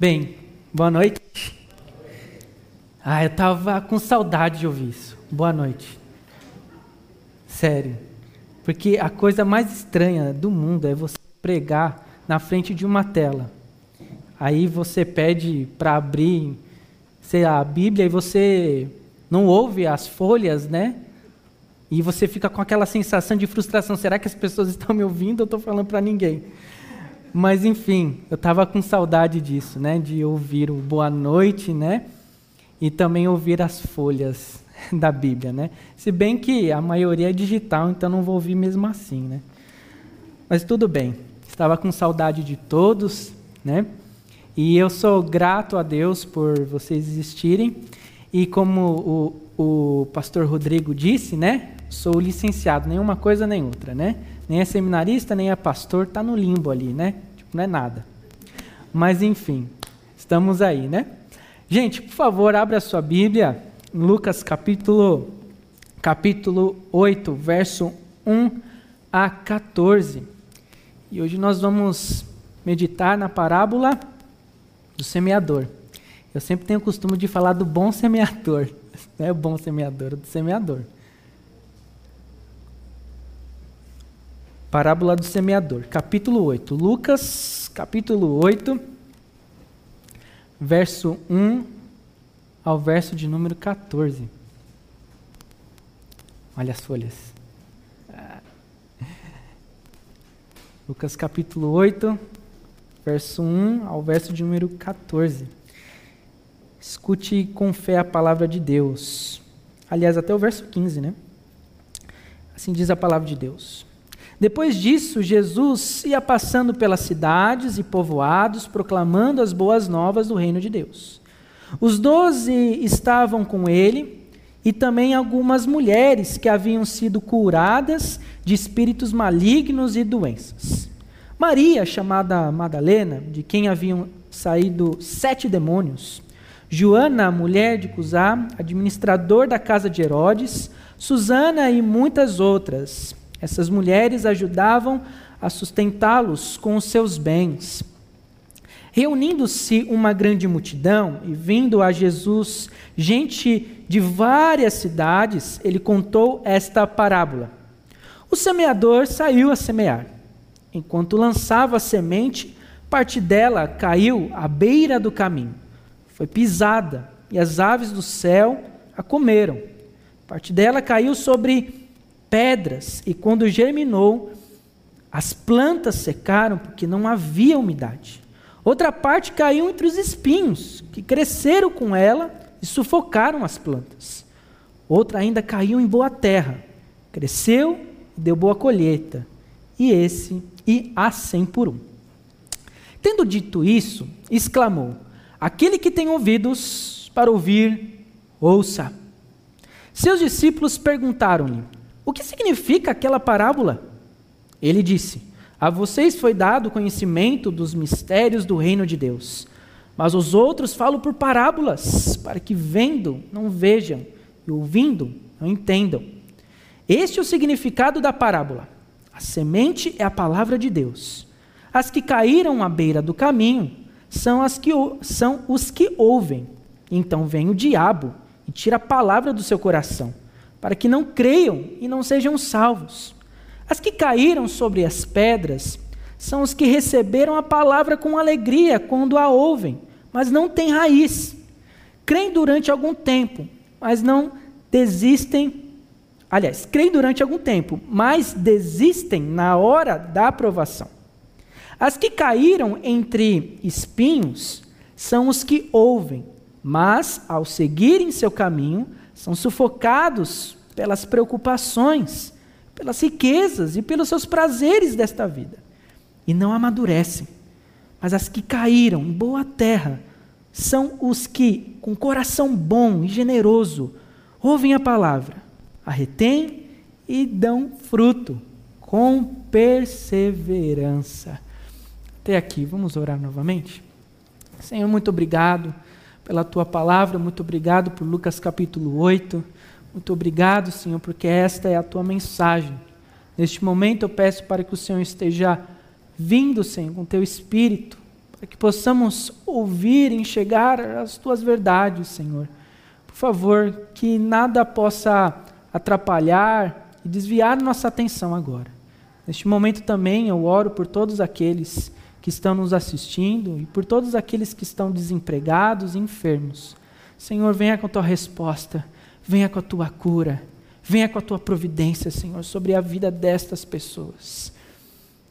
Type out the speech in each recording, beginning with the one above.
Bem, boa noite. Ah, eu tava com saudade de ouvir isso. Boa noite. Sério. Porque a coisa mais estranha do mundo é você pregar na frente de uma tela. Aí você pede para abrir, sei lá, a Bíblia e você não ouve as folhas, né? E você fica com aquela sensação de frustração. Será que as pessoas estão me ouvindo ou estou falando para ninguém? Mas enfim, eu estava com saudade disso, né? De ouvir o boa noite, né? E também ouvir as folhas da Bíblia, né? Se bem que a maioria é digital, então não vou ouvir mesmo assim, né? Mas tudo bem. Estava com saudade de todos, né? E eu sou grato a Deus por vocês existirem. E como o, o pastor Rodrigo disse, né? Sou licenciado, nenhuma coisa nem outra, né? Nem é seminarista, nem é pastor, está no limbo ali, né? Tipo, não é nada. Mas enfim, estamos aí, né? Gente, por favor, abra a sua Bíblia, Lucas capítulo, capítulo 8, verso 1 a 14. E hoje nós vamos meditar na parábola do semeador. Eu sempre tenho o costume de falar do bom semeador. Não é o bom semeador, é do semeador. Parábola do semeador, capítulo 8. Lucas, capítulo 8, verso 1 ao verso de número 14. Olha as folhas. Lucas capítulo 8, verso 1 ao verso de número 14. Escute com fé a palavra de Deus. Aliás, até o verso 15, né? Assim diz a palavra de Deus. Depois disso, Jesus ia passando pelas cidades e povoados, proclamando as boas novas do reino de Deus. Os doze estavam com ele e também algumas mulheres que haviam sido curadas de espíritos malignos e doenças. Maria, chamada Madalena, de quem haviam saído sete demônios. Joana, mulher de Cusá, administrador da casa de Herodes. Susana e muitas outras. Essas mulheres ajudavam a sustentá-los com os seus bens. Reunindo-se uma grande multidão e vindo a Jesus gente de várias cidades, ele contou esta parábola. O semeador saiu a semear. Enquanto lançava a semente, parte dela caiu à beira do caminho. Foi pisada e as aves do céu a comeram. Parte dela caiu sobre pedras, e quando germinou, as plantas secaram porque não havia umidade. Outra parte caiu entre os espinhos, que cresceram com ela e sufocaram as plantas. Outra ainda caiu em boa terra, cresceu e deu boa colheita. E esse, e a cem por um. Tendo dito isso, exclamou: Aquele que tem ouvidos para ouvir, ouça. Seus discípulos perguntaram-lhe: o que significa aquela parábola? Ele disse: A vocês foi dado conhecimento dos mistérios do reino de Deus, mas os outros falam por parábolas, para que vendo não vejam e ouvindo não entendam. Este é o significado da parábola. A semente é a palavra de Deus. As que caíram à beira do caminho são, as que, são os que ouvem. Então vem o diabo e tira a palavra do seu coração para que não creiam e não sejam salvos. As que caíram sobre as pedras são os que receberam a palavra com alegria quando a ouvem, mas não têm raiz. Creem durante algum tempo, mas não desistem. Aliás, creem durante algum tempo, mas desistem na hora da aprovação. As que caíram entre espinhos são os que ouvem, mas ao seguirem seu caminho, são sufocados pelas preocupações, pelas riquezas e pelos seus prazeres desta vida, e não amadurecem. Mas as que caíram em boa terra são os que, com coração bom e generoso, ouvem a palavra, a retêm e dão fruto, com perseverança. Até aqui, vamos orar novamente? Senhor, muito obrigado pela tua palavra, muito obrigado por Lucas capítulo 8. Muito obrigado, Senhor, porque esta é a tua mensagem. Neste momento eu peço para que o Senhor esteja vindo, Senhor, com teu espírito, para que possamos ouvir, enxergar as tuas verdades, Senhor. Por favor, que nada possa atrapalhar e desviar nossa atenção agora. Neste momento também eu oro por todos aqueles que estão nos assistindo e por todos aqueles que estão desempregados e enfermos. Senhor, venha com tua resposta, venha com a tua cura, venha com a tua providência, Senhor, sobre a vida destas pessoas.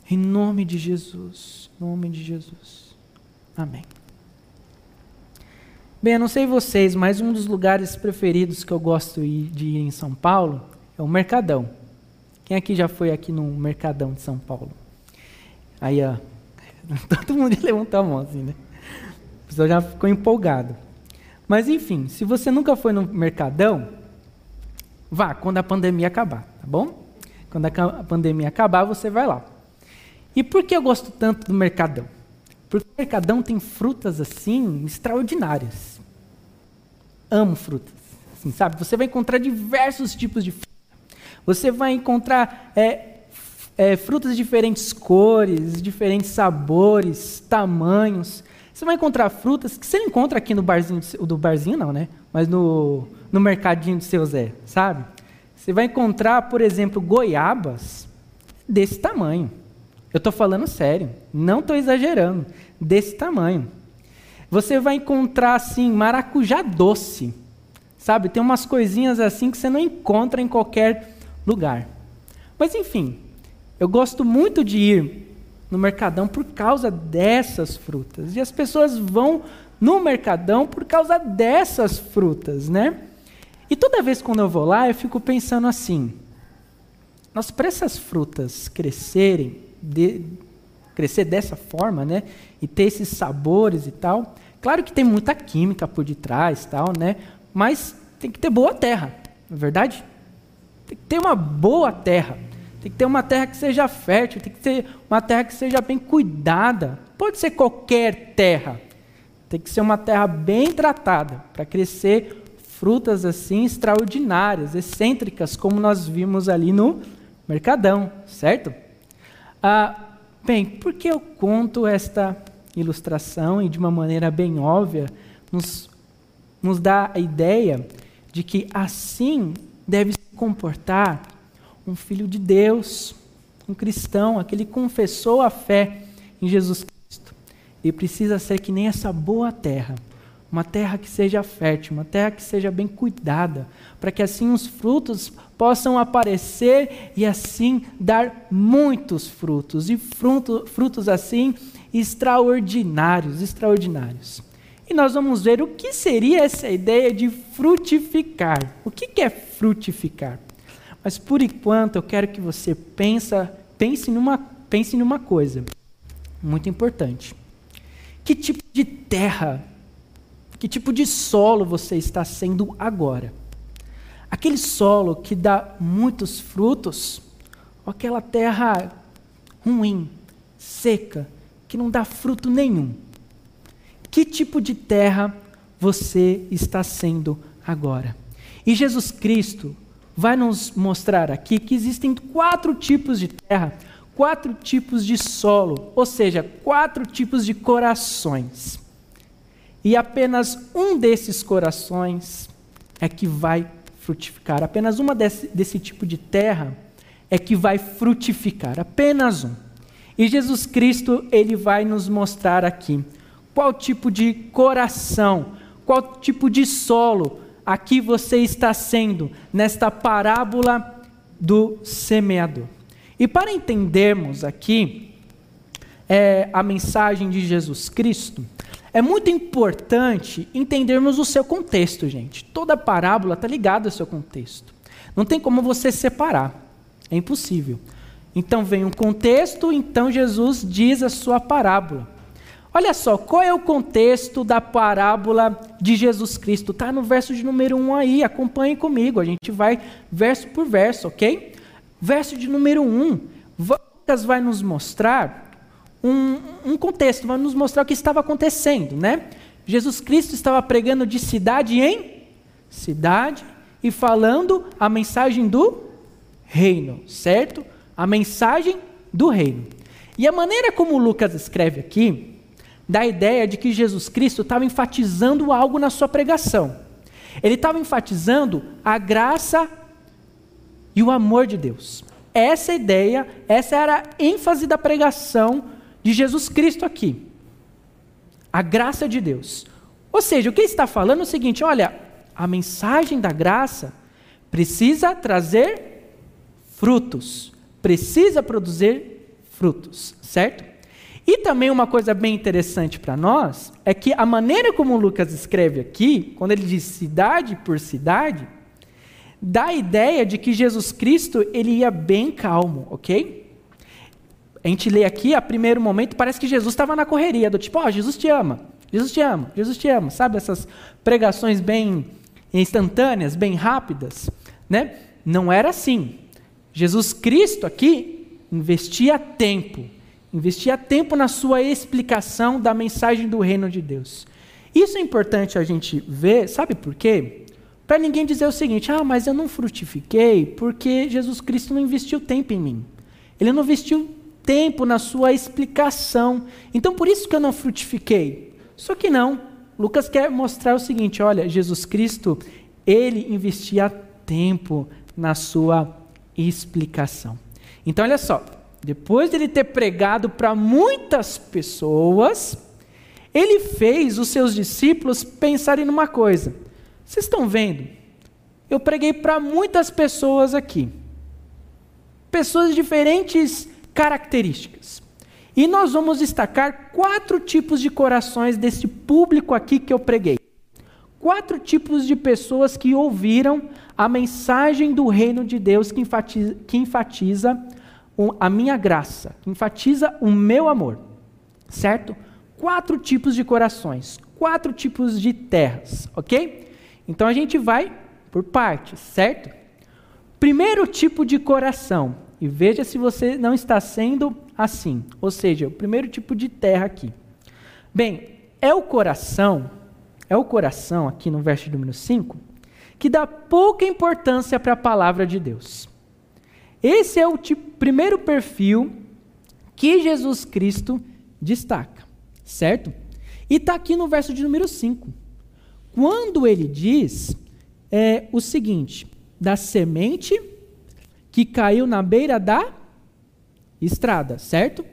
Em nome de Jesus, em nome de Jesus. Amém. Bem, eu não sei vocês, mas um dos lugares preferidos que eu gosto de ir em São Paulo é o Mercadão. Quem aqui já foi aqui no Mercadão de São Paulo? Aí, ó, todo mundo levantou a mão assim, né? A pessoa já ficou empolgado. Mas enfim, se você nunca foi no Mercadão, vá quando a pandemia acabar, tá bom? Quando a pandemia acabar, você vai lá. E por que eu gosto tanto do Mercadão? Porque o Mercadão tem frutas assim extraordinárias. Amo frutas. Assim, sabe? Você vai encontrar diversos tipos de fruta. Você vai encontrar é, é, frutas de diferentes cores, diferentes sabores, tamanhos. Você vai encontrar frutas que você não encontra aqui no barzinho, do barzinho não, né? Mas no, no mercadinho do seu Zé, sabe? Você vai encontrar, por exemplo, goiabas desse tamanho. Eu estou falando sério, não estou exagerando, desse tamanho. Você vai encontrar, assim, maracujá doce, sabe? Tem umas coisinhas assim que você não encontra em qualquer lugar. Mas, enfim, eu gosto muito de ir no Mercadão por causa dessas frutas. E as pessoas vão no Mercadão por causa dessas frutas, né? E toda vez quando eu vou lá, eu fico pensando assim: nós para essas frutas crescerem, de, crescer dessa forma, né? E ter esses sabores e tal. Claro que tem muita química por detrás, tal, né? Mas tem que ter boa terra, não é verdade? Tem que ter uma boa terra. Tem que ter uma terra que seja fértil, tem que ter uma terra que seja bem cuidada. Pode ser qualquer terra. Tem que ser uma terra bem tratada para crescer frutas assim extraordinárias, excêntricas, como nós vimos ali no Mercadão, certo? Ah, bem, por que eu conto esta ilustração e de uma maneira bem óbvia nos, nos dá a ideia de que assim deve se comportar um filho de Deus, um cristão, aquele que confessou a fé em Jesus Cristo. Ele precisa ser que nem essa boa terra, uma terra que seja fértil, uma terra que seja bem cuidada, para que assim os frutos possam aparecer e assim dar muitos frutos, e fruto, frutos assim extraordinários, extraordinários. E nós vamos ver o que seria essa ideia de frutificar. O que é frutificar? Mas por enquanto eu quero que você pensa, pense numa, pense numa coisa muito importante. Que tipo de terra, que tipo de solo você está sendo agora? Aquele solo que dá muitos frutos, ou aquela terra ruim, seca, que não dá fruto nenhum? Que tipo de terra você está sendo agora? E Jesus Cristo, vai nos mostrar aqui que existem quatro tipos de terra, quatro tipos de solo, ou seja, quatro tipos de corações. E apenas um desses corações é que vai frutificar. Apenas uma desse, desse tipo de terra é que vai frutificar. Apenas um. E Jesus Cristo, ele vai nos mostrar aqui qual tipo de coração, qual tipo de solo aqui você está sendo nesta parábola do semeador. E para entendermos aqui é, a mensagem de Jesus Cristo, é muito importante entendermos o seu contexto, gente. Toda parábola está ligada ao seu contexto. Não tem como você separar. É impossível. Então vem um contexto, então Jesus diz a sua parábola. Olha só, qual é o contexto da parábola de Jesus Cristo? Está no verso de número 1 aí, acompanhe comigo, a gente vai verso por verso, ok? Verso de número 1, Lucas vai nos mostrar um, um contexto, vai nos mostrar o que estava acontecendo, né? Jesus Cristo estava pregando de cidade em cidade e falando a mensagem do reino, certo? A mensagem do reino. E a maneira como Lucas escreve aqui, da ideia de que Jesus Cristo estava enfatizando algo na sua pregação. Ele estava enfatizando a graça e o amor de Deus. Essa ideia, essa era a ênfase da pregação de Jesus Cristo aqui. A graça de Deus. Ou seja, o que ele está falando é o seguinte: olha, a mensagem da graça precisa trazer frutos, precisa produzir frutos, certo? E também uma coisa bem interessante para nós é que a maneira como Lucas escreve aqui, quando ele diz cidade por cidade, dá a ideia de que Jesus Cristo ele ia bem calmo, ok? A gente lê aqui, a primeiro momento, parece que Jesus estava na correria, do tipo, ó, oh, Jesus te ama, Jesus te ama, Jesus te ama, sabe? Essas pregações bem instantâneas, bem rápidas, né? Não era assim. Jesus Cristo aqui investia tempo investia tempo na sua explicação da mensagem do reino de Deus. Isso é importante a gente ver, sabe por quê? Para ninguém dizer o seguinte: ah, mas eu não frutifiquei porque Jesus Cristo não investiu tempo em mim. Ele não investiu tempo na sua explicação. Então por isso que eu não frutifiquei. Só que não. Lucas quer mostrar o seguinte: olha, Jesus Cristo, ele investia tempo na sua explicação. Então olha só, depois de ele ter pregado para muitas pessoas, ele fez os seus discípulos pensarem numa coisa. Vocês estão vendo? Eu preguei para muitas pessoas aqui. Pessoas de diferentes características. E nós vamos destacar quatro tipos de corações desse público aqui que eu preguei. Quatro tipos de pessoas que ouviram a mensagem do reino de Deus que enfatiza, que enfatiza a minha graça, enfatiza o meu amor, certo? Quatro tipos de corações, quatro tipos de terras, ok? Então a gente vai por partes, certo? Primeiro tipo de coração, e veja se você não está sendo assim, ou seja, o primeiro tipo de terra aqui. Bem, é o coração, é o coração aqui no verso número 5, que dá pouca importância para a palavra de Deus. Esse é o tipo, primeiro perfil que Jesus Cristo destaca, certo? E está aqui no verso de número 5. Quando ele diz é, o seguinte: da semente que caiu na beira da estrada, certo?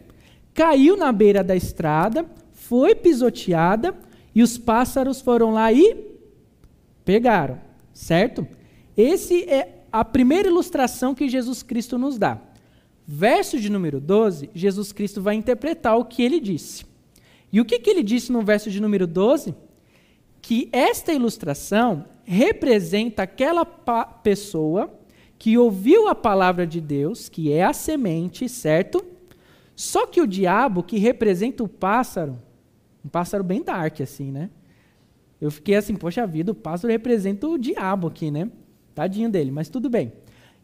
Caiu na beira da estrada, foi pisoteada e os pássaros foram lá e pegaram, certo? Esse é a primeira ilustração que Jesus Cristo nos dá. Verso de número 12, Jesus Cristo vai interpretar o que ele disse. E o que, que ele disse no verso de número 12? Que esta ilustração representa aquela pessoa que ouviu a palavra de Deus, que é a semente, certo? Só que o diabo, que representa o pássaro, um pássaro bem dark assim, né? Eu fiquei assim, poxa vida, o pássaro representa o diabo aqui, né? Tadinho dele, mas tudo bem.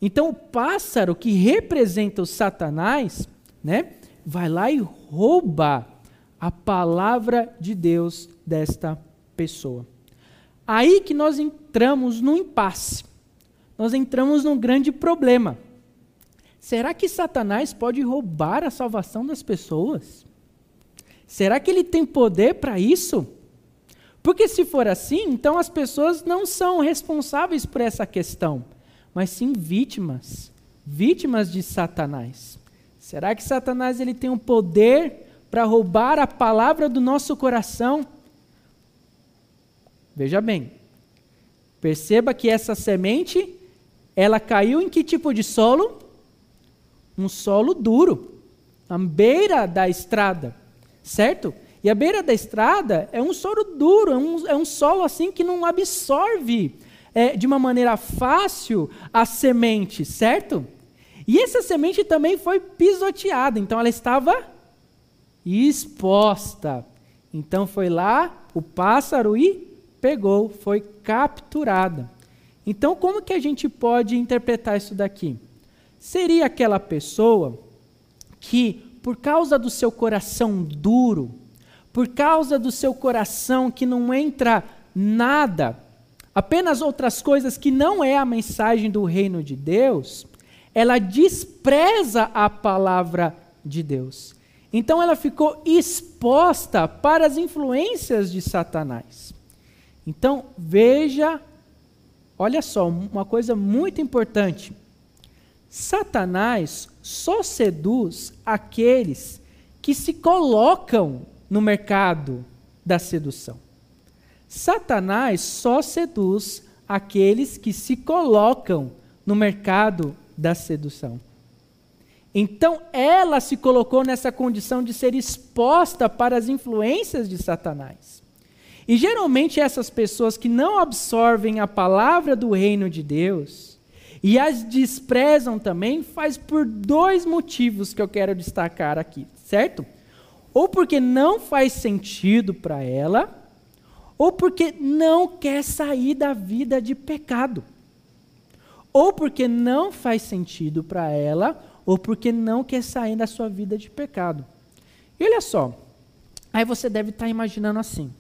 Então o pássaro que representa o Satanás, né, vai lá e rouba a palavra de Deus desta pessoa. Aí que nós entramos num impasse. Nós entramos num grande problema. Será que Satanás pode roubar a salvação das pessoas? Será que ele tem poder para isso? Porque se for assim, então as pessoas não são responsáveis por essa questão, mas sim vítimas, vítimas de Satanás. Será que Satanás ele tem o um poder para roubar a palavra do nosso coração? Veja bem. Perceba que essa semente, ela caiu em que tipo de solo? Um solo duro, na beira da estrada, certo? E a beira da estrada é um solo duro, é um, é um solo assim que não absorve é, de uma maneira fácil a semente, certo? E essa semente também foi pisoteada, então ela estava exposta. Então foi lá o pássaro e pegou, foi capturada. Então como que a gente pode interpretar isso daqui? Seria aquela pessoa que, por causa do seu coração duro, por causa do seu coração que não entra nada, apenas outras coisas que não é a mensagem do reino de Deus, ela despreza a palavra de Deus. Então ela ficou exposta para as influências de Satanás. Então veja, olha só, uma coisa muito importante. Satanás só seduz aqueles que se colocam no mercado da sedução. Satanás só seduz aqueles que se colocam no mercado da sedução. Então ela se colocou nessa condição de ser exposta para as influências de Satanás. E geralmente essas pessoas que não absorvem a palavra do reino de Deus e as desprezam também, faz por dois motivos que eu quero destacar aqui, certo? Ou porque não faz sentido para ela, ou porque não quer sair da vida de pecado. Ou porque não faz sentido para ela, ou porque não quer sair da sua vida de pecado. E olha só, aí você deve estar tá imaginando assim,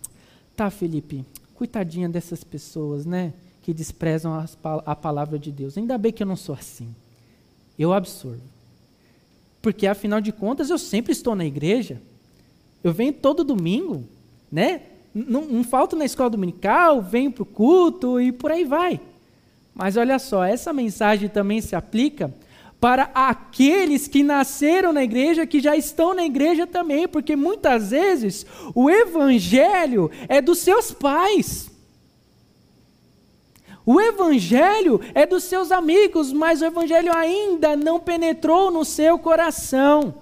tá, Felipe, coitadinha dessas pessoas, né, que desprezam a palavra de Deus. Ainda bem que eu não sou assim. Eu absorvo. Porque afinal de contas eu sempre estou na igreja. Eu venho todo domingo, né? Não, não falto na escola dominical, venho para o culto e por aí vai. Mas olha só, essa mensagem também se aplica para aqueles que nasceram na igreja, que já estão na igreja também, porque muitas vezes o evangelho é dos seus pais. O evangelho é dos seus amigos, mas o evangelho ainda não penetrou no seu coração.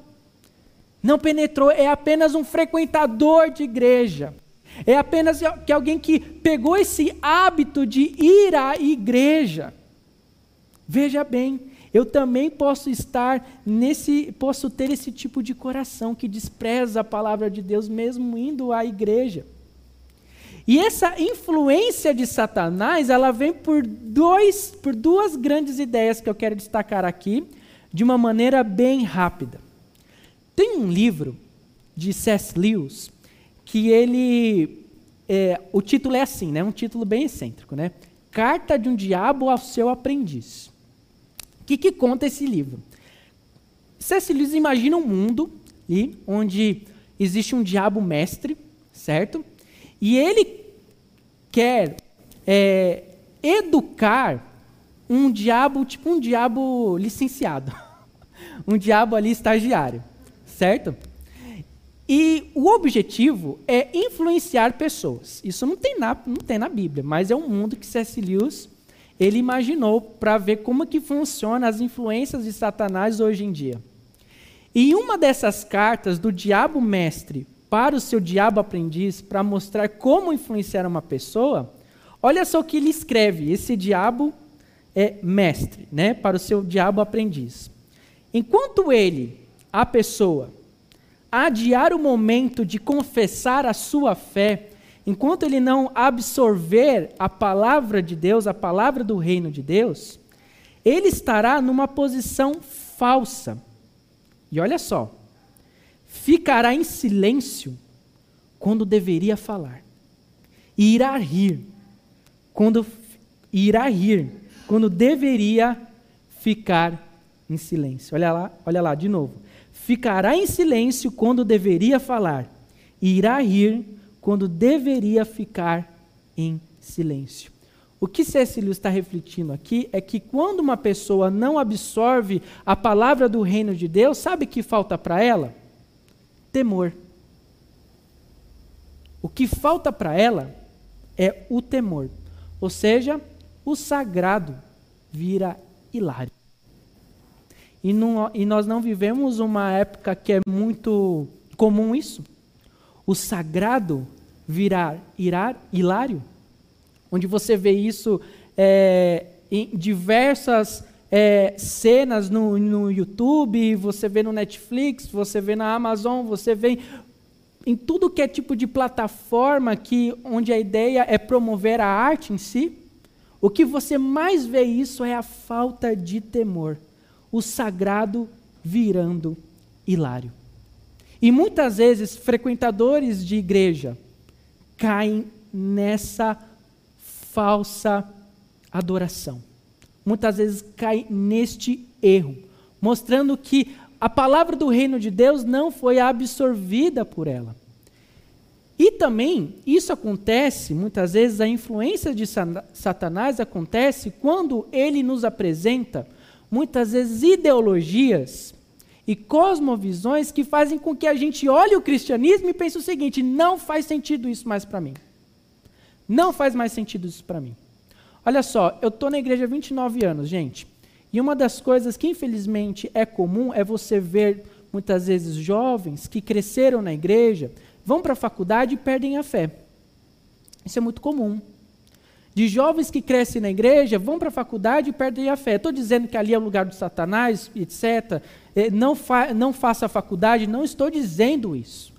Não penetrou, é apenas um frequentador de igreja. É apenas que alguém que pegou esse hábito de ir à igreja. Veja bem, eu também posso estar nesse, posso ter esse tipo de coração que despreza a palavra de Deus mesmo indo à igreja. E essa influência de Satanás, ela vem por, dois, por duas grandes ideias que eu quero destacar aqui, de uma maneira bem rápida. Tem um livro de C.S. Lewis que ele, é, o título é assim, né? Um título bem excêntrico, né? Carta de um diabo ao seu aprendiz que, que conta esse livro? C.S. Lewis imagina um mundo ali, onde existe um diabo mestre, certo? E ele quer é, educar um diabo, tipo um diabo licenciado, um diabo ali estagiário, certo? E o objetivo é influenciar pessoas. Isso não tem na, não tem na Bíblia, mas é um mundo que C.S. Lewis ele imaginou para ver como que funciona as influências de Satanás hoje em dia. E uma dessas cartas do diabo mestre para o seu diabo aprendiz, para mostrar como influenciar uma pessoa, olha só o que ele escreve, esse diabo é mestre, né, para o seu diabo aprendiz. Enquanto ele, a pessoa, adiar o momento de confessar a sua fé enquanto ele não absorver a palavra de Deus, a palavra do reino de Deus, ele estará numa posição falsa. E olha só, ficará em silêncio quando deveria falar. E irá rir quando irá rir quando deveria ficar em silêncio. Olha lá, olha lá de novo. Ficará em silêncio quando deveria falar. E irá rir quando deveria ficar em silêncio. O que. Lewis está refletindo aqui é que quando uma pessoa não absorve a palavra do reino de Deus, sabe que falta para ela? Temor. O que falta para ela é o temor. Ou seja, o sagrado vira hilário. E, não, e nós não vivemos uma época que é muito comum isso. O sagrado virar irar, hilário, onde você vê isso é, em diversas é, cenas no, no YouTube, você vê no Netflix, você vê na Amazon, você vê em tudo que é tipo de plataforma que, onde a ideia é promover a arte em si, o que você mais vê isso é a falta de temor, o sagrado virando hilário. E muitas vezes, frequentadores de igreja, caem nessa falsa adoração. Muitas vezes caem neste erro, mostrando que a palavra do reino de Deus não foi absorvida por ela. E também isso acontece, muitas vezes, a influência de Satanás acontece quando ele nos apresenta, muitas vezes, ideologias e cosmovisões que fazem com que a gente olhe o cristianismo e pense o seguinte: não faz sentido isso mais para mim. Não faz mais sentido isso para mim. Olha só, eu estou na igreja há 29 anos, gente. E uma das coisas que infelizmente é comum é você ver muitas vezes jovens que cresceram na igreja, vão para a faculdade e perdem a fé. Isso é muito comum. De jovens que crescem na igreja, vão para a faculdade e perdem a fé. Estou dizendo que ali é o lugar do Satanás, etc. É, não, fa não faça a faculdade, não estou dizendo isso.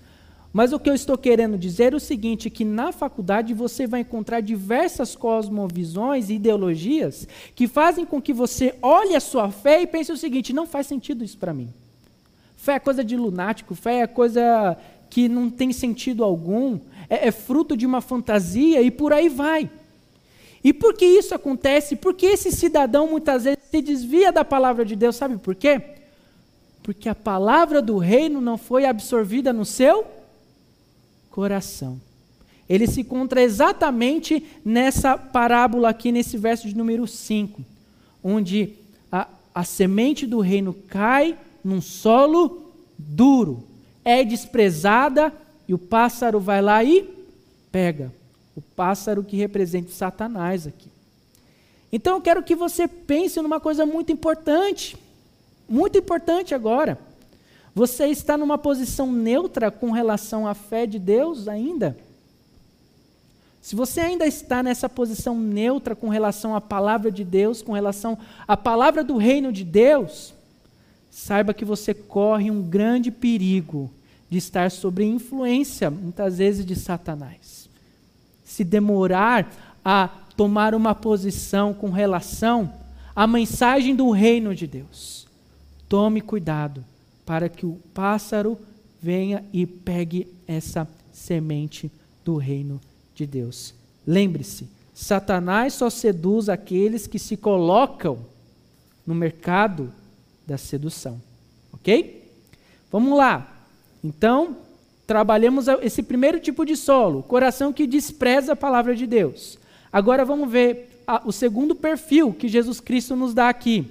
Mas o que eu estou querendo dizer é o seguinte: que na faculdade você vai encontrar diversas cosmovisões e ideologias que fazem com que você olhe a sua fé e pense o seguinte: não faz sentido isso para mim. Fé é coisa de lunático, fé é coisa que não tem sentido algum, é, é fruto de uma fantasia e por aí vai. E por que isso acontece? Porque esse cidadão muitas vezes se desvia da palavra de Deus, sabe por quê? Porque a palavra do reino não foi absorvida no seu coração. Ele se encontra exatamente nessa parábola aqui, nesse verso de número 5, onde a, a semente do reino cai num solo duro é desprezada e o pássaro vai lá e pega. O pássaro que representa Satanás aqui. Então eu quero que você pense numa coisa muito importante. Muito importante agora. Você está numa posição neutra com relação à fé de Deus ainda? Se você ainda está nessa posição neutra com relação à palavra de Deus, com relação à palavra do reino de Deus, saiba que você corre um grande perigo de estar sob influência, muitas vezes, de Satanás. Se demorar a tomar uma posição com relação à mensagem do reino de Deus, tome cuidado para que o pássaro venha e pegue essa semente do reino de Deus. Lembre-se, Satanás só seduz aqueles que se colocam no mercado da sedução. Ok? Vamos lá. Então, trabalhamos esse primeiro tipo de solo, coração que despreza a palavra de Deus. Agora vamos ver a, o segundo perfil que Jesus Cristo nos dá aqui.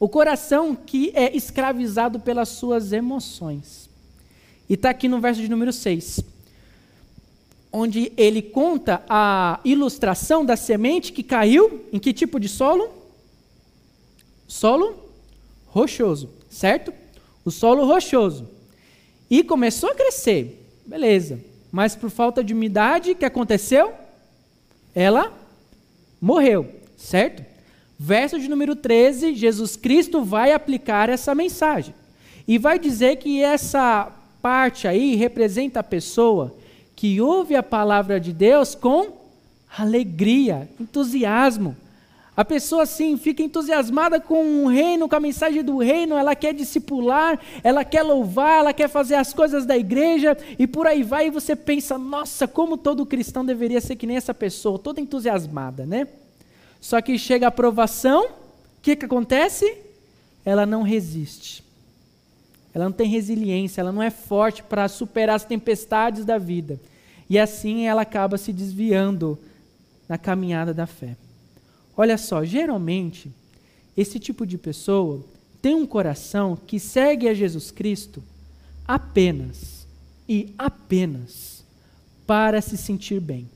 O coração que é escravizado pelas suas emoções. E está aqui no verso de número 6, onde ele conta a ilustração da semente que caiu em que tipo de solo? Solo rochoso, certo? O solo rochoso. E começou a crescer, beleza. Mas por falta de umidade, o que aconteceu? Ela morreu, certo? Verso de número 13, Jesus Cristo vai aplicar essa mensagem. E vai dizer que essa parte aí representa a pessoa que ouve a palavra de Deus com alegria, entusiasmo, a pessoa assim fica entusiasmada com o reino, com a mensagem do reino, ela quer discipular, ela quer louvar, ela quer fazer as coisas da igreja e por aí vai e você pensa, nossa, como todo cristão deveria ser que nem essa pessoa, toda entusiasmada, né? Só que chega a aprovação, o que, que acontece? Ela não resiste. Ela não tem resiliência, ela não é forte para superar as tempestades da vida. E assim ela acaba se desviando na caminhada da fé. Olha só, geralmente, esse tipo de pessoa tem um coração que segue a Jesus Cristo apenas e apenas para se sentir bem.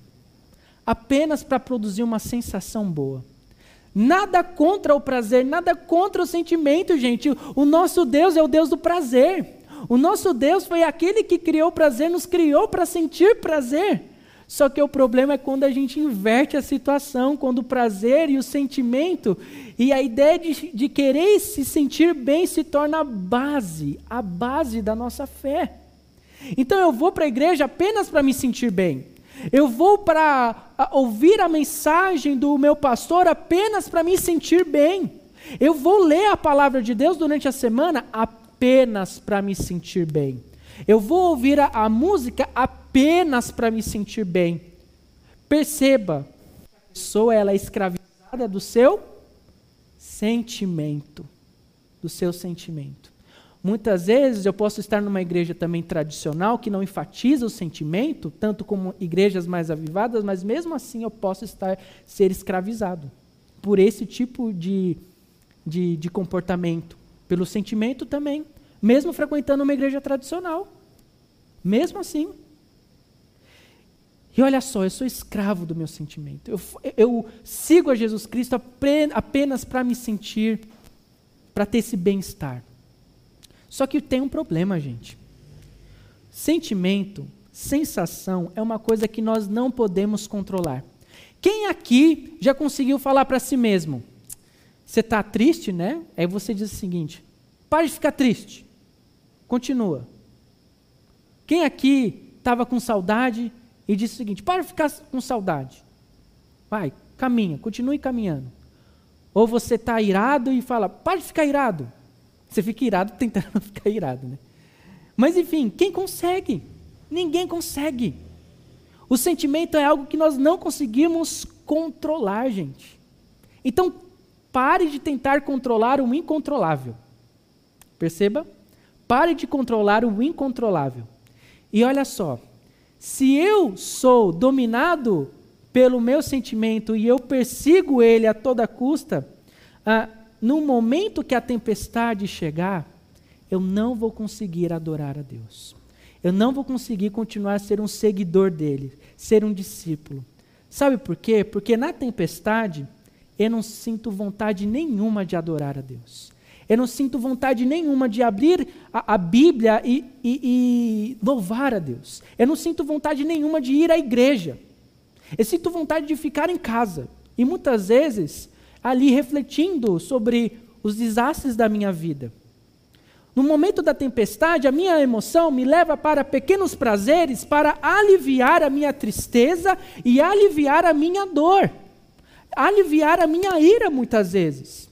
Apenas para produzir uma sensação boa. Nada contra o prazer, nada contra o sentimento, gente. O nosso Deus é o Deus do prazer. O nosso Deus foi aquele que criou o prazer, nos criou para sentir prazer. Só que o problema é quando a gente inverte a situação, quando o prazer e o sentimento e a ideia de, de querer se sentir bem se torna a base, a base da nossa fé. Então eu vou para a igreja apenas para me sentir bem. Eu vou para ouvir a mensagem do meu pastor apenas para me sentir bem. Eu vou ler a palavra de Deus durante a semana apenas para me sentir bem. Eu vou ouvir a, a música apenas para me sentir bem. Perceba, a pessoa ela é escravizada do seu sentimento, do seu sentimento. Muitas vezes eu posso estar numa igreja também tradicional que não enfatiza o sentimento, tanto como igrejas mais avivadas, mas mesmo assim eu posso estar ser escravizado por esse tipo de, de, de comportamento, pelo sentimento também, mesmo frequentando uma igreja tradicional. Mesmo assim. E olha só, eu sou escravo do meu sentimento. Eu, eu sigo a Jesus Cristo apenas para me sentir, para ter esse bem-estar. Só que tem um problema, gente. Sentimento, sensação é uma coisa que nós não podemos controlar. Quem aqui já conseguiu falar para si mesmo? Você está triste, né? Aí você diz o seguinte: pare de ficar triste. Continua. Quem aqui estava com saudade e disse o seguinte: para ficar com saudade. Vai, caminha, continue caminhando. Ou você está irado e fala: para de ficar irado. Você fica irado tentando ficar irado, né? Mas enfim, quem consegue? Ninguém consegue. O sentimento é algo que nós não conseguimos controlar, gente. Então, pare de tentar controlar o incontrolável. Perceba? Pare de controlar o incontrolável. E olha só, se eu sou dominado pelo meu sentimento e eu persigo ele a toda custa, ah, no momento que a tempestade chegar, eu não vou conseguir adorar a Deus. Eu não vou conseguir continuar a ser um seguidor dele, ser um discípulo. Sabe por quê? Porque na tempestade eu não sinto vontade nenhuma de adorar a Deus. Eu não sinto vontade nenhuma de abrir a, a Bíblia e, e, e louvar a Deus. Eu não sinto vontade nenhuma de ir à igreja. Eu sinto vontade de ficar em casa. E muitas vezes, ali refletindo sobre os desastres da minha vida. No momento da tempestade, a minha emoção me leva para pequenos prazeres para aliviar a minha tristeza e aliviar a minha dor, aliviar a minha ira muitas vezes.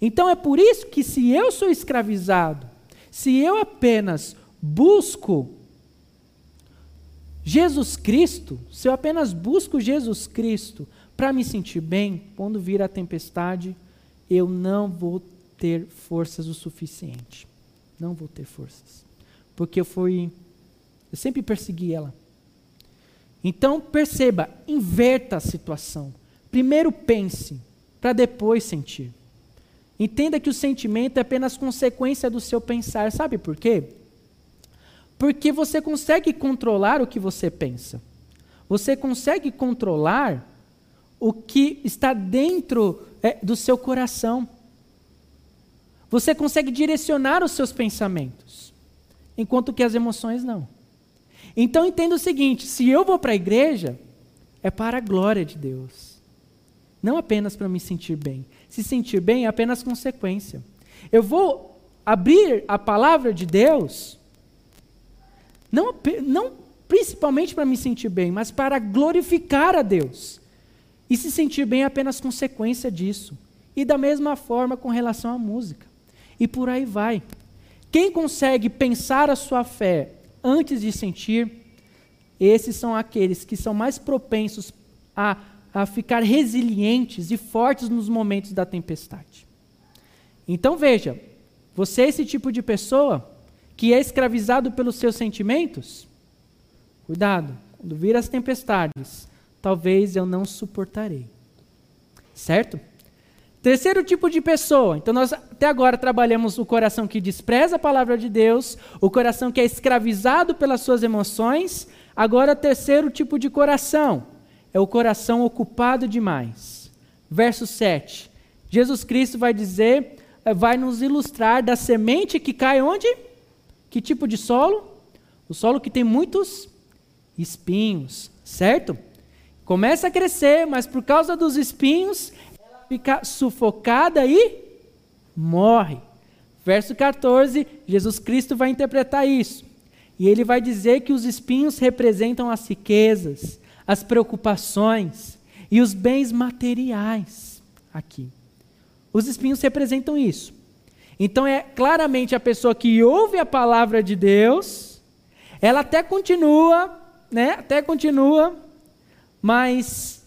Então é por isso que se eu sou escravizado, se eu apenas busco Jesus Cristo, se eu apenas busco Jesus Cristo para me sentir bem, quando vir a tempestade, eu não vou ter forças o suficiente. Não vou ter forças. Porque eu fui. Eu sempre persegui ela. Então, perceba, inverta a situação. Primeiro pense, para depois sentir. Entenda que o sentimento é apenas consequência do seu pensar. Sabe por quê? Porque você consegue controlar o que você pensa. Você consegue controlar o que está dentro é, do seu coração. Você consegue direcionar os seus pensamentos, enquanto que as emoções não. Então entenda o seguinte: se eu vou para a igreja, é para a glória de Deus, não apenas para me sentir bem se sentir bem é apenas consequência. Eu vou abrir a palavra de Deus, não, não principalmente para me sentir bem, mas para glorificar a Deus. E se sentir bem é apenas consequência disso. E da mesma forma com relação à música. E por aí vai. Quem consegue pensar a sua fé antes de sentir, esses são aqueles que são mais propensos a a ficar resilientes e fortes nos momentos da tempestade. Então veja, você é esse tipo de pessoa que é escravizado pelos seus sentimentos? Cuidado, quando vir as tempestades, talvez eu não suportarei. Certo? Terceiro tipo de pessoa. Então, nós até agora trabalhamos o coração que despreza a palavra de Deus, o coração que é escravizado pelas suas emoções. Agora, terceiro tipo de coração é o coração ocupado demais. Verso 7. Jesus Cristo vai dizer, eh, vai nos ilustrar da semente que cai onde? Que tipo de solo? O solo que tem muitos espinhos, certo? Começa a crescer, mas por causa dos espinhos, ela fica sufocada e morre. Verso 14, Jesus Cristo vai interpretar isso. E ele vai dizer que os espinhos representam as riquezas, as preocupações e os bens materiais aqui. Os espinhos representam isso. Então é claramente a pessoa que ouve a palavra de Deus, ela até continua, né? Até continua, mas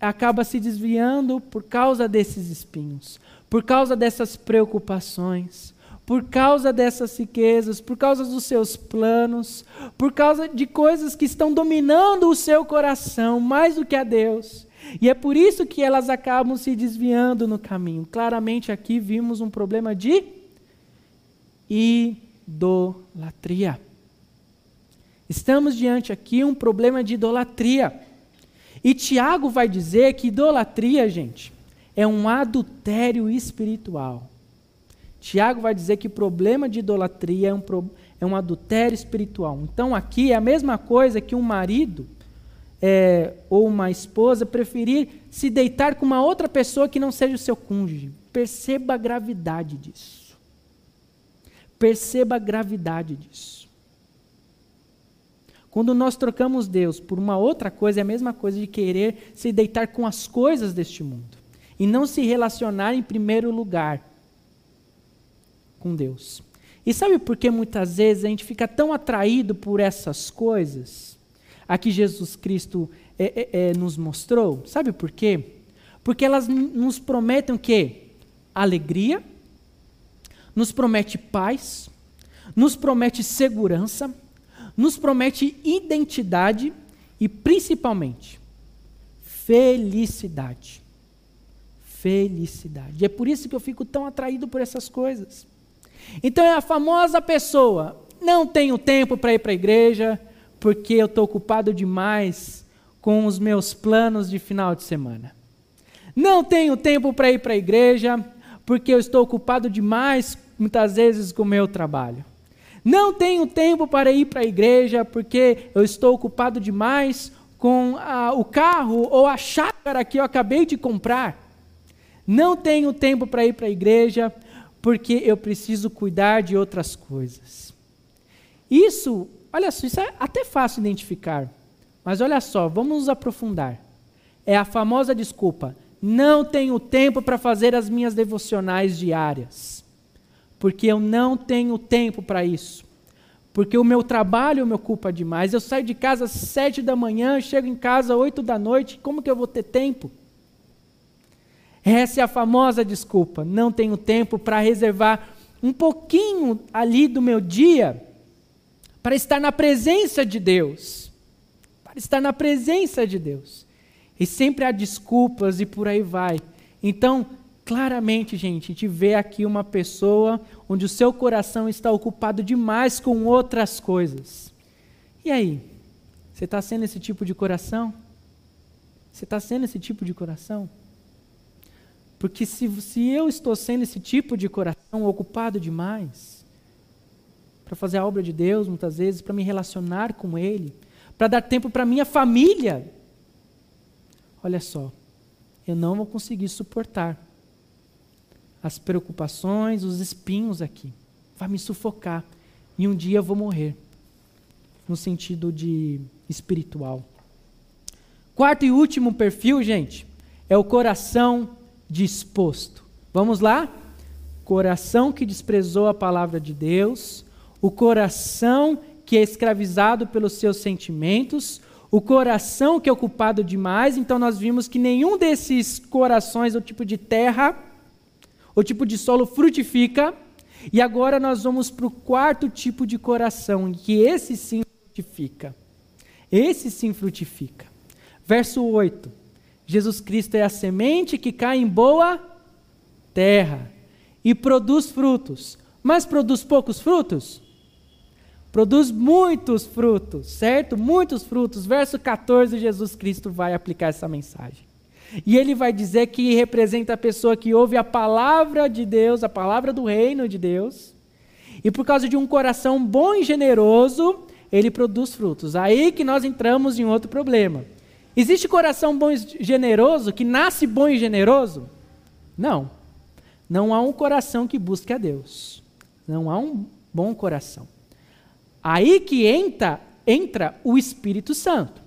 acaba se desviando por causa desses espinhos, por causa dessas preocupações, por causa dessas riquezas, por causa dos seus planos, por causa de coisas que estão dominando o seu coração mais do que a Deus. E é por isso que elas acabam se desviando no caminho. Claramente aqui vimos um problema de idolatria. Estamos diante aqui um problema de idolatria. E Tiago vai dizer que idolatria, gente, é um adultério espiritual. Tiago vai dizer que o problema de idolatria é um, é um adultério espiritual. Então aqui é a mesma coisa que um marido é, ou uma esposa preferir se deitar com uma outra pessoa que não seja o seu cônjuge. Perceba a gravidade disso. Perceba a gravidade disso. Quando nós trocamos Deus por uma outra coisa, é a mesma coisa de querer se deitar com as coisas deste mundo e não se relacionar em primeiro lugar com Deus. E sabe por que muitas vezes a gente fica tão atraído por essas coisas? A que Jesus Cristo é, é, é, nos mostrou? Sabe por quê? Porque elas nos prometem o quê? Alegria, nos promete paz, nos promete segurança, nos promete identidade e principalmente felicidade felicidade. E é por isso que eu fico tão atraído por essas coisas. Então é a famosa pessoa, não tenho tempo para ir para a igreja, porque eu estou ocupado demais com os meus planos de final de semana. Não tenho tempo para ir para a igreja, porque eu estou ocupado demais, muitas vezes, com o meu trabalho. Não tenho tempo para ir para a igreja, porque eu estou ocupado demais com a, o carro ou a chácara que eu acabei de comprar. Não tenho tempo para ir para a igreja porque eu preciso cuidar de outras coisas. Isso, olha só, isso é até fácil identificar. Mas olha só, vamos nos aprofundar. É a famosa desculpa: não tenho tempo para fazer as minhas devocionais diárias. Porque eu não tenho tempo para isso. Porque o meu trabalho me ocupa demais. Eu saio de casa às sete da manhã, chego em casa às oito da noite. Como que eu vou ter tempo? Essa é a famosa desculpa. Não tenho tempo para reservar um pouquinho ali do meu dia para estar na presença de Deus. Para estar na presença de Deus. E sempre há desculpas e por aí vai. Então, claramente, gente, a gente vê aqui uma pessoa onde o seu coração está ocupado demais com outras coisas. E aí? Você está sendo esse tipo de coração? Você está sendo esse tipo de coração? Porque se, se eu estou sendo esse tipo de coração ocupado demais, para fazer a obra de Deus, muitas vezes, para me relacionar com Ele, para dar tempo para minha família, olha só, eu não vou conseguir suportar as preocupações, os espinhos aqui. Vai me sufocar. E um dia eu vou morrer. No sentido de espiritual. Quarto e último perfil, gente, é o coração disposto. Vamos lá? Coração que desprezou a palavra de Deus, o coração que é escravizado pelos seus sentimentos, o coração que é ocupado demais. Então, nós vimos que nenhum desses corações, o tipo de terra, o tipo de solo, frutifica. E agora nós vamos para o quarto tipo de coração, que esse sim frutifica. Esse sim frutifica. Verso 8. Jesus Cristo é a semente que cai em boa terra e produz frutos. Mas produz poucos frutos? Produz muitos frutos, certo? Muitos frutos. Verso 14, Jesus Cristo vai aplicar essa mensagem. E ele vai dizer que representa a pessoa que ouve a palavra de Deus, a palavra do reino de Deus, e por causa de um coração bom e generoso, ele produz frutos. Aí que nós entramos em outro problema. Existe coração bom e generoso que nasce bom e generoso? Não. Não há um coração que busque a Deus. Não há um bom coração. Aí que entra, entra o Espírito Santo.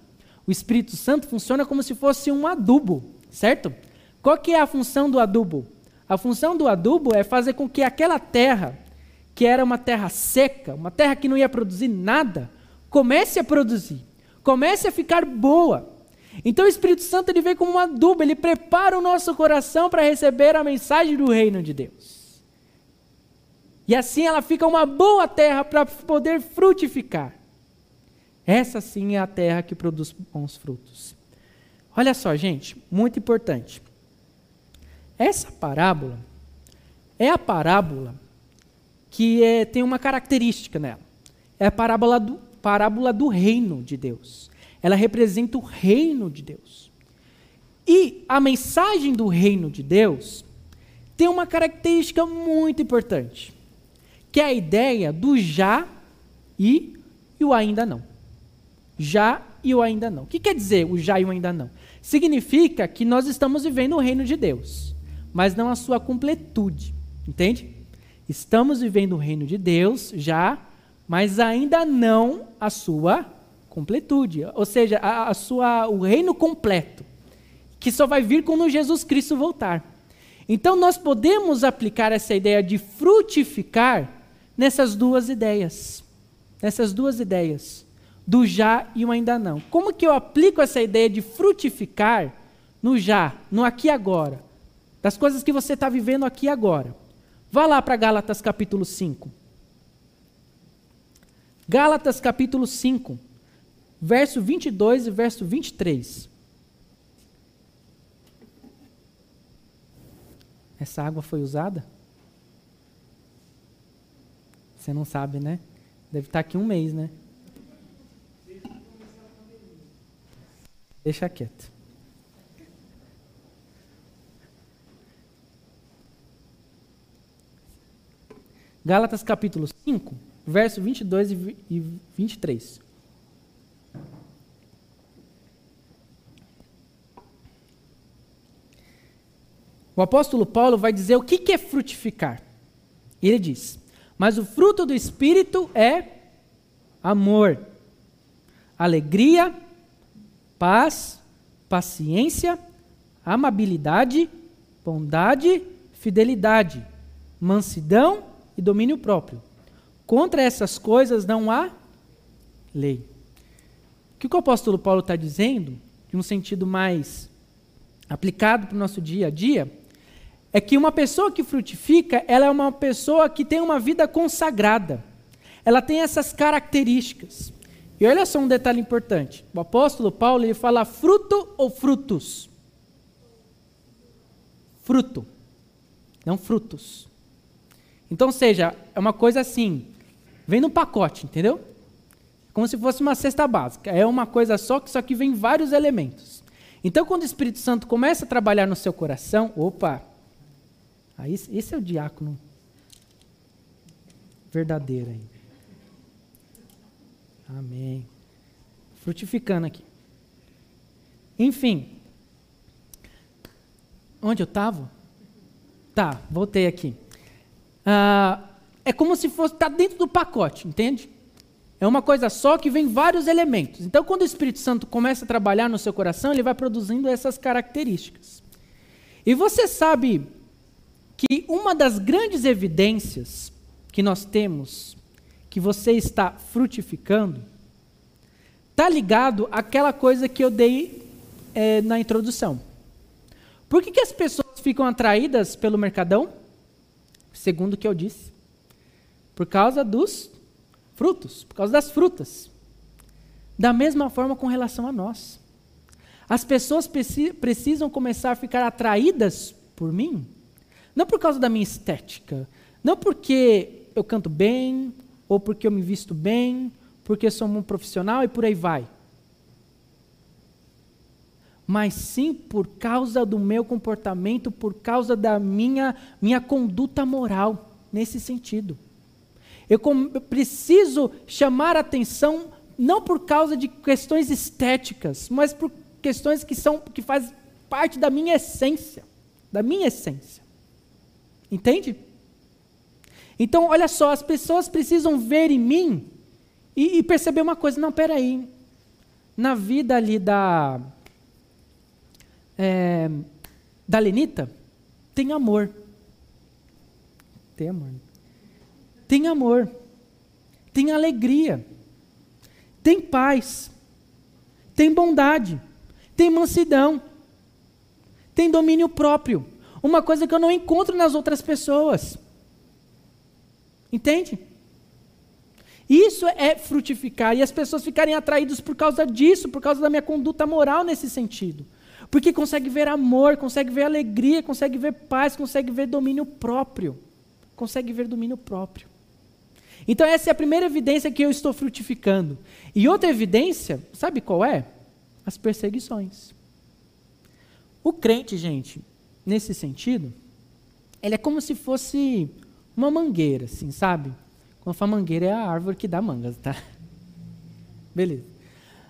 O Espírito Santo funciona como se fosse um adubo, certo? Qual que é a função do adubo? A função do adubo é fazer com que aquela terra, que era uma terra seca, uma terra que não ia produzir nada, comece a produzir, comece a ficar boa. Então o Espírito Santo ele vem como um adubo, ele prepara o nosso coração para receber a mensagem do reino de Deus. E assim ela fica uma boa terra para poder frutificar. Essa sim é a terra que produz bons frutos. Olha só, gente, muito importante. Essa parábola é a parábola que é, tem uma característica nela. É a parábola do, parábola do reino de Deus. Ela representa o reino de Deus. E a mensagem do reino de Deus tem uma característica muito importante, que é a ideia do já e, e o ainda não. Já e o ainda não. O que quer dizer o já e o ainda não? Significa que nós estamos vivendo o reino de Deus, mas não a sua completude. Entende? Estamos vivendo o reino de Deus já, mas ainda não a sua completude, ou seja, a, a sua, o reino completo, que só vai vir quando Jesus Cristo voltar. Então nós podemos aplicar essa ideia de frutificar nessas duas ideias, nessas duas ideias, do já e o ainda não. Como que eu aplico essa ideia de frutificar no já, no aqui e agora, das coisas que você está vivendo aqui e agora? Vá lá para Gálatas capítulo 5. Gálatas capítulo 5, verso 22 e verso 23. Essa água foi usada? Você não sabe, né? Deve estar aqui um mês, né? Deixa quieto. Gálatas capítulo 5, verso 22 e 23. O apóstolo Paulo vai dizer o que é frutificar. Ele diz: Mas o fruto do Espírito é amor, alegria, paz, paciência, amabilidade, bondade, fidelidade, mansidão e domínio próprio. Contra essas coisas não há lei. O que o apóstolo Paulo está dizendo, de um sentido mais aplicado para o nosso dia a dia, é que uma pessoa que frutifica, ela é uma pessoa que tem uma vida consagrada. Ela tem essas características. E olha só um detalhe importante. O apóstolo Paulo ele fala fruto ou frutos? Fruto, não frutos. Então, seja, é uma coisa assim, vem no pacote, entendeu? Como se fosse uma cesta básica. É uma coisa só, que só que vem vários elementos. Então, quando o Espírito Santo começa a trabalhar no seu coração, opa, aí esse é o diácono verdadeiro aí. Amém. Frutificando aqui. Enfim. Onde eu estava? Tá, voltei aqui ah, é como se fosse estar tá dentro do pacote, entende? É uma coisa só que vem vários elementos. Então, quando o Espírito Santo começa a trabalhar no seu coração, ele vai produzindo essas características. E você sabe que uma das grandes evidências que nós temos que você está frutificando está ligado àquela coisa que eu dei é, na introdução. Por que, que as pessoas ficam atraídas pelo mercadão? segundo o que eu disse. Por causa dos frutos, por causa das frutas. Da mesma forma com relação a nós. As pessoas precisam começar a ficar atraídas por mim, não por causa da minha estética, não porque eu canto bem, ou porque eu me visto bem, porque sou um profissional e por aí vai mas sim por causa do meu comportamento, por causa da minha, minha conduta moral, nesse sentido. Eu, eu preciso chamar atenção não por causa de questões estéticas, mas por questões que são que fazem parte da minha essência, da minha essência. Entende? Então, olha só, as pessoas precisam ver em mim e, e perceber uma coisa. Não, peraí. Na vida ali da é, da Lenita tem amor. Tem amor. Tem amor. Tem alegria. Tem paz. Tem bondade. Tem mansidão. Tem domínio próprio. Uma coisa que eu não encontro nas outras pessoas. Entende? Isso é frutificar e as pessoas ficarem atraídas por causa disso, por causa da minha conduta moral nesse sentido. Porque consegue ver amor, consegue ver alegria, consegue ver paz, consegue ver domínio próprio. Consegue ver domínio próprio. Então, essa é a primeira evidência que eu estou frutificando. E outra evidência, sabe qual é? As perseguições. O crente, gente, nesse sentido, ele é como se fosse uma mangueira, assim, sabe? Quando fala mangueira é a árvore que dá mangas, tá? Beleza.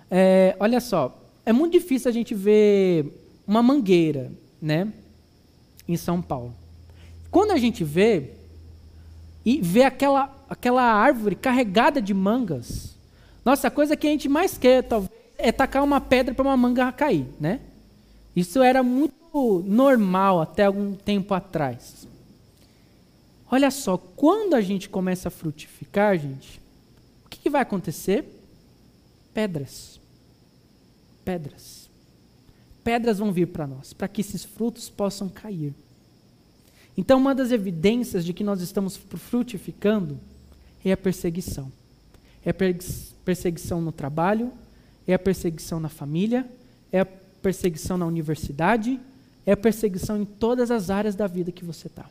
É, olha só, é muito difícil a gente ver uma mangueira, né? Em São Paulo. Quando a gente vê e vê aquela, aquela árvore carregada de mangas, nossa, a coisa que a gente mais quer, talvez, é tacar uma pedra para uma manga cair, né? Isso era muito normal até algum tempo atrás. Olha só, quando a gente começa a frutificar, gente, o que, que vai acontecer? Pedras. Pedras. Pedras vão vir para nós, para que esses frutos possam cair. Então, uma das evidências de que nós estamos frutificando é a perseguição. É a perseguição no trabalho, é a perseguição na família, é a perseguição na universidade, é perseguição em todas as áreas da vida que você está.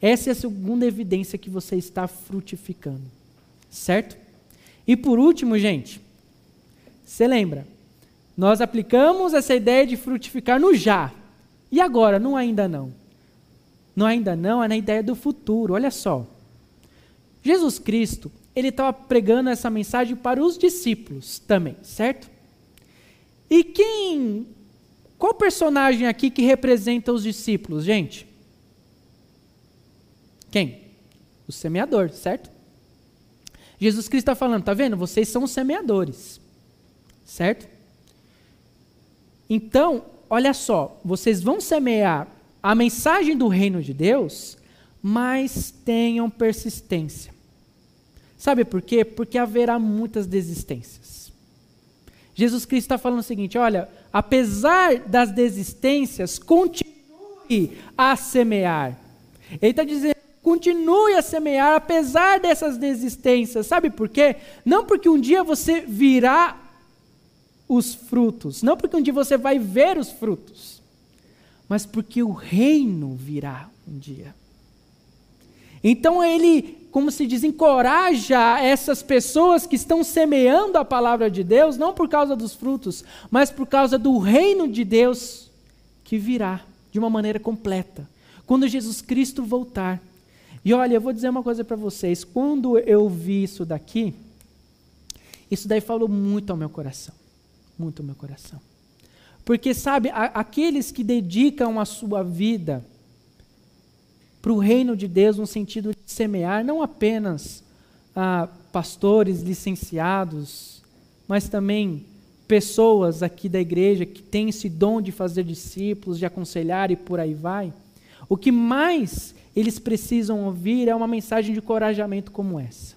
Essa é a segunda evidência que você está frutificando. Certo? E por último, gente, você lembra? Nós aplicamos essa ideia de frutificar no já. E agora? No ainda não. No ainda não é na ideia do futuro. Olha só. Jesus Cristo, ele estava pregando essa mensagem para os discípulos também, certo? E quem. Qual personagem aqui que representa os discípulos, gente? Quem? O semeador, certo? Jesus Cristo está falando, tá vendo? Vocês são os semeadores, certo? Então, olha só, vocês vão semear a mensagem do reino de Deus, mas tenham persistência. Sabe por quê? Porque haverá muitas desistências. Jesus Cristo está falando o seguinte: olha, apesar das desistências, continue a semear. Ele está dizendo Continue a semear apesar dessas desistências. Sabe por quê? Não porque um dia você virá os frutos, não porque um dia você vai ver os frutos, mas porque o reino virá um dia. Então ele, como se diz, encoraja essas pessoas que estão semeando a palavra de Deus, não por causa dos frutos, mas por causa do reino de Deus que virá de uma maneira completa. Quando Jesus Cristo voltar. E olha, eu vou dizer uma coisa para vocês. Quando eu vi isso daqui, isso daí falou muito ao meu coração. Muito ao meu coração. Porque, sabe, a, aqueles que dedicam a sua vida para o reino de Deus no sentido semear, não apenas ah, pastores, licenciados, mas também pessoas aqui da igreja que têm esse dom de fazer discípulos, de aconselhar e por aí vai. O que mais eles precisam ouvir é uma mensagem de encorajamento como essa.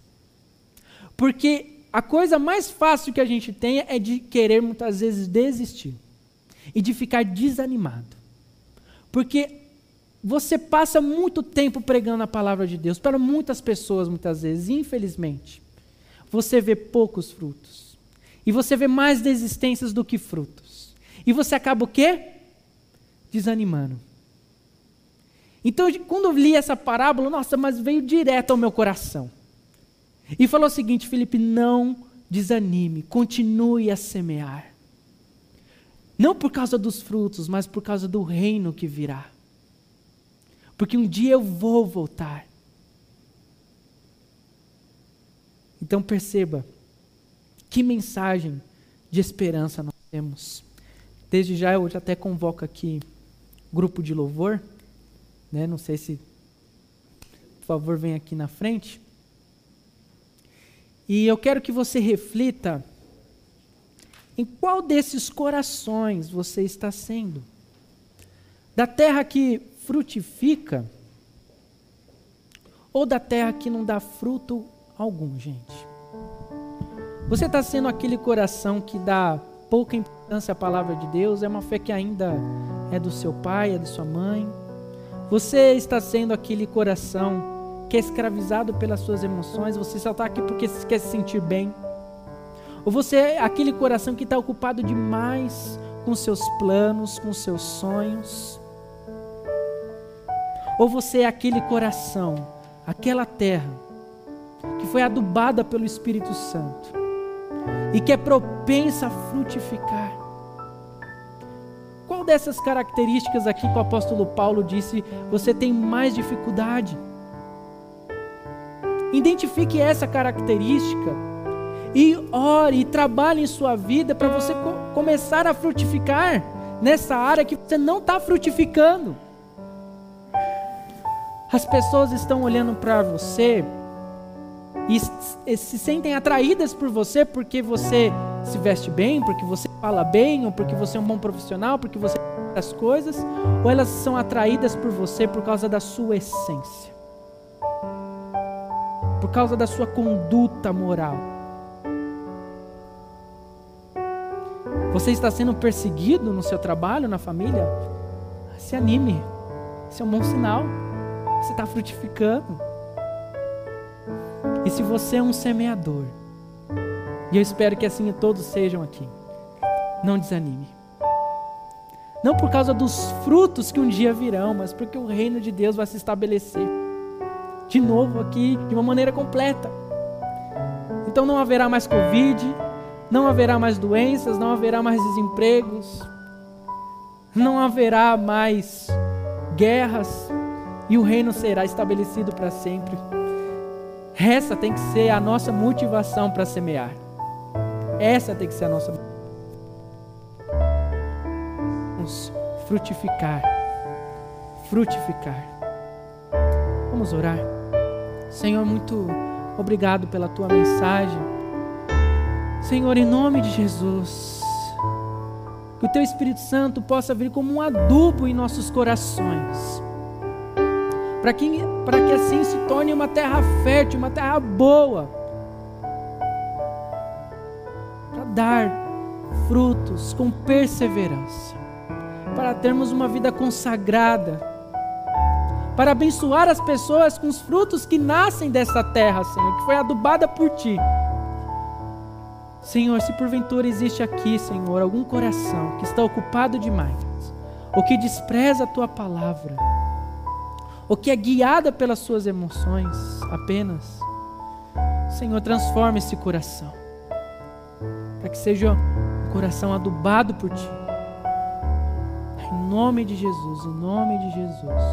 Porque a coisa mais fácil que a gente tem é de querer muitas vezes desistir e de ficar desanimado. Porque você passa muito tempo pregando a palavra de Deus para muitas pessoas, muitas vezes, infelizmente. Você vê poucos frutos. E você vê mais desistências do que frutos. E você acaba o quê? Desanimando. Então, quando eu li essa parábola, nossa, mas veio direto ao meu coração. E falou o seguinte: Felipe, não desanime, continue a semear. Não por causa dos frutos, mas por causa do reino que virá. Porque um dia eu vou voltar. Então perceba que mensagem de esperança nós temos. Desde já eu até convoco aqui grupo de louvor. Né? Não sei se, por favor, vem aqui na frente. E eu quero que você reflita em qual desses corações você está sendo. Da terra que frutifica ou da terra que não dá fruto algum, gente. Você está sendo aquele coração que dá pouca importância à palavra de Deus, é uma fé que ainda é do seu pai, é da sua mãe, você está sendo aquele coração que é escravizado pelas suas emoções, você só está aqui porque quer se sentir bem. Ou você é aquele coração que está ocupado demais com seus planos, com seus sonhos. Ou você é aquele coração, aquela terra, que foi adubada pelo Espírito Santo e que é propensa a frutificar. Qual dessas características aqui que o apóstolo Paulo disse você tem mais dificuldade? Identifique essa característica e ore e trabalhe em sua vida para você co começar a frutificar nessa área que você não está frutificando. As pessoas estão olhando para você e, se sentem atraídas por você porque você se veste bem, porque você fala bem, ou porque você é um bom profissional, porque você as coisas, ou elas são atraídas por você por causa da sua essência, por causa da sua conduta moral. Você está sendo perseguido no seu trabalho, na família? Se anime, isso é um bom sinal. Você está frutificando. E se você é um semeador, e eu espero que assim todos sejam aqui, não desanime. Não por causa dos frutos que um dia virão, mas porque o reino de Deus vai se estabelecer de novo aqui, de uma maneira completa. Então não haverá mais Covid, não haverá mais doenças, não haverá mais desempregos, não haverá mais guerras, e o reino será estabelecido para sempre. Essa tem que ser a nossa motivação para semear. Essa tem que ser a nossa Vamos frutificar. Frutificar. Vamos orar. Senhor, muito obrigado pela tua mensagem. Senhor, em nome de Jesus, que o teu Espírito Santo possa vir como um adubo em nossos corações para que, que assim se torne uma terra fértil, uma terra boa, para dar frutos com perseverança, para termos uma vida consagrada, para abençoar as pessoas com os frutos que nascem dessa terra, Senhor, que foi adubada por Ti. Senhor, se porventura existe aqui, Senhor, algum coração que está ocupado demais, ou que despreza a Tua palavra, ou que é guiada pelas suas emoções apenas. Senhor, transforma esse coração, para que seja um coração adubado por Ti. Em nome de Jesus, em nome de Jesus.